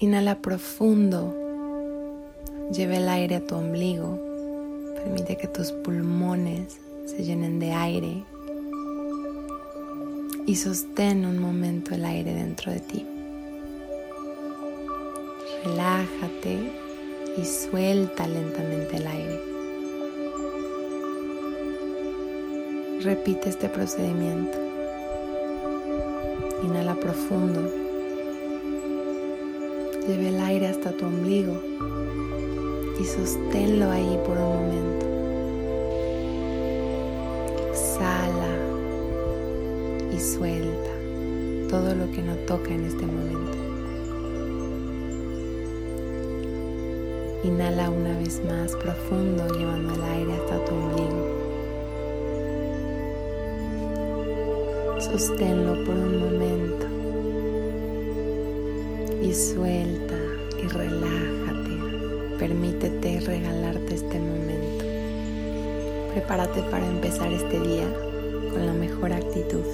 Inhala profundo. Lleva el aire a tu ombligo. Permite que tus pulmones se llenen de aire. Y sostén un momento el aire dentro de ti. Relájate y suelta lentamente el aire. Repite este procedimiento. Inhala profundo. Lleve el aire hasta tu ombligo y sosténlo ahí por un momento. Exhala y suelta todo lo que no toca en este momento. Inhala una vez más profundo llevando el aire hasta tu ombligo. Sosténlo por un momento y suelta y relájate. Permítete regalarte este momento. Prepárate para empezar este día con la mejor actitud.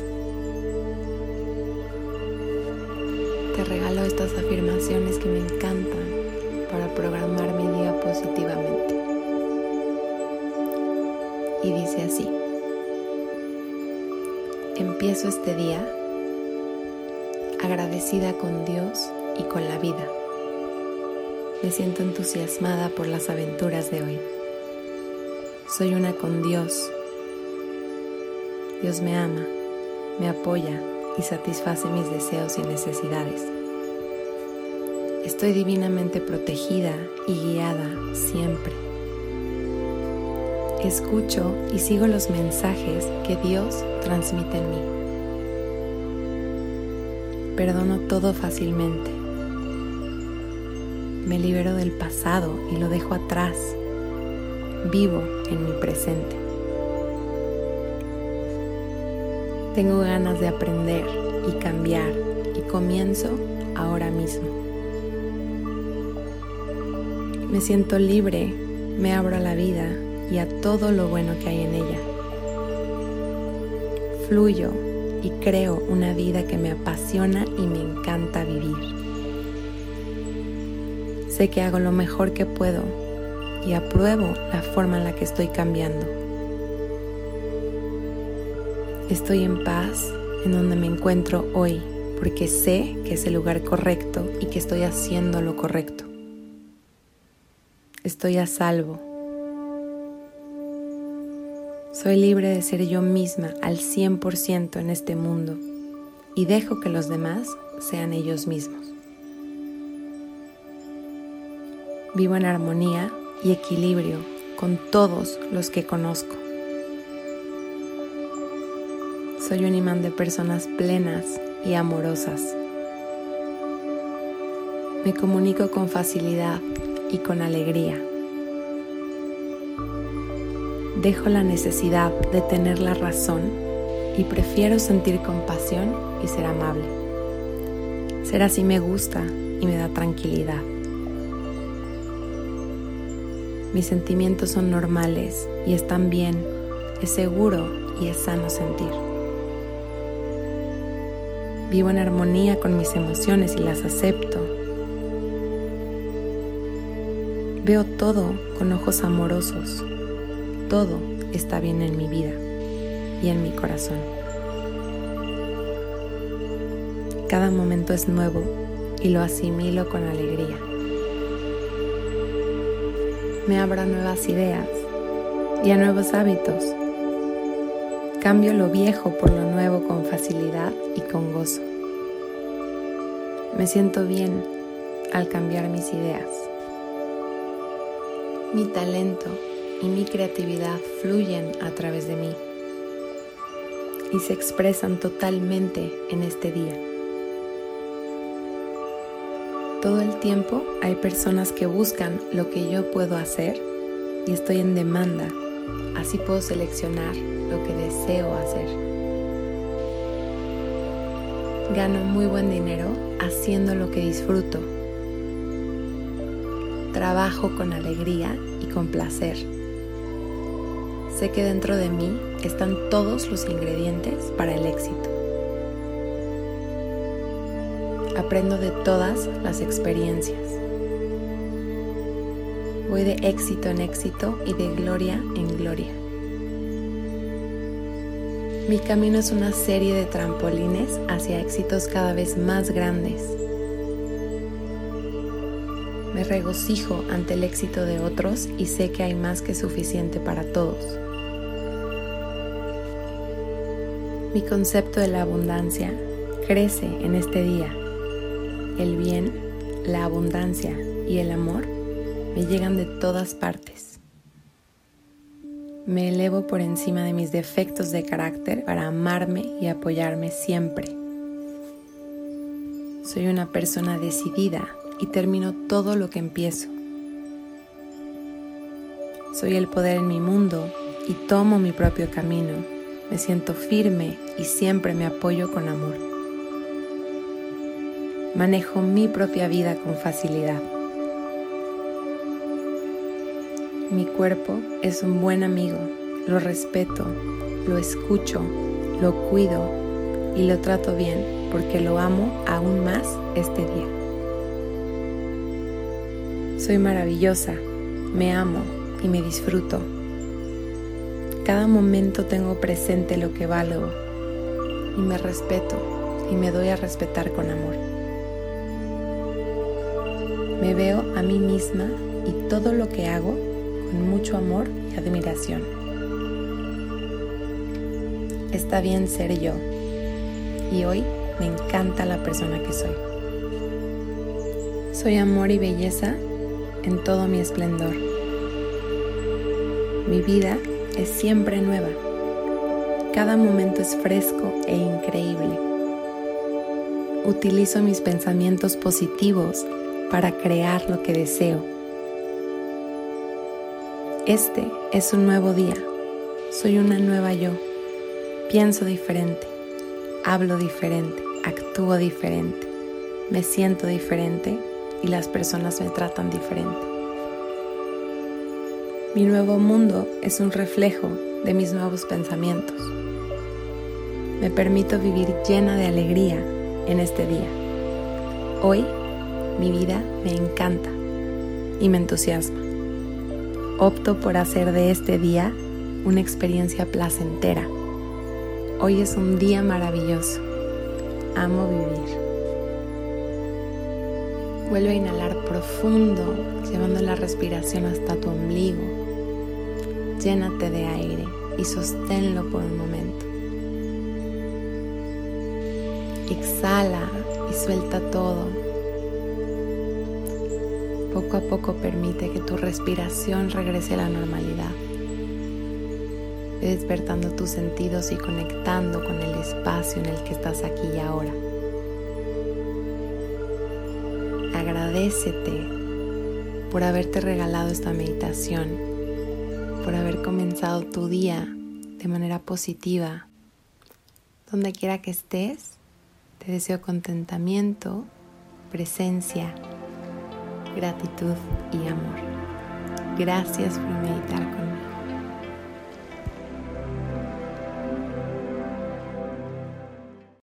Te regalo estas afirmaciones que me encantan para programar mi día positivamente. Y dice así. Empiezo este día agradecida con Dios y con la vida. Me siento entusiasmada por las aventuras de hoy. Soy una con Dios. Dios me ama, me apoya y satisface mis deseos y necesidades. Estoy divinamente protegida y guiada siempre escucho y sigo los mensajes que Dios transmite en mí. Perdono todo fácilmente. Me libero del pasado y lo dejo atrás. Vivo en mi presente. Tengo ganas de aprender y cambiar y comienzo ahora mismo. Me siento libre, me abro a la vida y a todo lo bueno que hay en ella. Fluyo y creo una vida que me apasiona y me encanta vivir. Sé que hago lo mejor que puedo y apruebo la forma en la que estoy cambiando. Estoy en paz en donde me encuentro hoy porque sé que es el lugar correcto y que estoy haciendo lo correcto. Estoy a salvo soy libre de ser yo misma al 100% en este mundo y dejo que los demás sean ellos mismos. Vivo en armonía y equilibrio con todos los que conozco. Soy un imán de personas plenas y amorosas. Me comunico con facilidad y con alegría dejo la necesidad de tener la razón y prefiero sentir compasión y ser amable. Ser así me gusta y me da tranquilidad. Mis sentimientos son normales y están bien, es seguro y es sano sentir. Vivo en armonía con mis emociones y las acepto. Veo todo con ojos amorosos todo está bien en mi vida y en mi corazón. Cada momento es nuevo y lo asimilo con alegría. Me abro a nuevas ideas y a nuevos hábitos. Cambio lo viejo por lo nuevo con facilidad y con gozo. Me siento bien al cambiar mis ideas. Mi talento y mi creatividad fluyen a través de mí y se expresan totalmente en este día. Todo el tiempo hay personas que buscan lo que yo puedo hacer y estoy en demanda, así puedo seleccionar lo que deseo hacer. Gano muy buen dinero haciendo lo que disfruto. Trabajo con alegría y con placer sé que dentro de mí están todos los ingredientes para el éxito. Aprendo de todas las experiencias. Voy de éxito en éxito y de gloria en gloria. Mi camino es una serie de trampolines hacia éxitos cada vez más grandes. Me regocijo ante el éxito de otros y sé que hay más que suficiente para todos. Mi concepto de la abundancia crece en este día. El bien, la abundancia y el amor me llegan de todas partes. Me elevo por encima de mis defectos de carácter para amarme y apoyarme siempre. Soy una persona decidida y termino todo lo que empiezo. Soy el poder en mi mundo y tomo mi propio camino. Me siento firme y siempre me apoyo con amor. Manejo mi propia vida con facilidad. Mi cuerpo es un buen amigo, lo respeto, lo escucho, lo cuido y lo trato bien porque lo amo aún más este día. Soy maravillosa, me amo y me disfruto. Cada momento tengo presente lo que valgo y me respeto y me doy a respetar con amor. Me veo a mí misma y todo lo que hago con mucho amor y admiración. Está bien ser yo y hoy me encanta la persona que soy. Soy amor y belleza en todo mi esplendor. Mi vida es siempre nueva. Cada momento es fresco e increíble. Utilizo mis pensamientos positivos para crear lo que deseo. Este es un nuevo día. Soy una nueva yo. Pienso diferente. Hablo diferente. Actúo diferente. Me siento diferente y las personas me tratan diferente. Mi nuevo mundo es un reflejo de mis nuevos pensamientos. Me permito vivir llena de alegría en este día. Hoy mi vida me encanta y me entusiasma. Opto por hacer de este día una experiencia placentera. Hoy es un día maravilloso. Amo vivir. Vuelve a inhalar profundo, llevando la respiración hasta tu ombligo. Llénate de aire y sosténlo por un momento. Exhala y suelta todo. Poco a poco permite que tu respiración regrese a la normalidad. Despertando tus sentidos y conectando con el espacio en el que estás aquí y ahora. agradecete por haberte regalado esta meditación, por haber comenzado tu día de manera positiva. Donde quiera que estés, te deseo contentamiento, presencia, gratitud y amor. Gracias por meditar.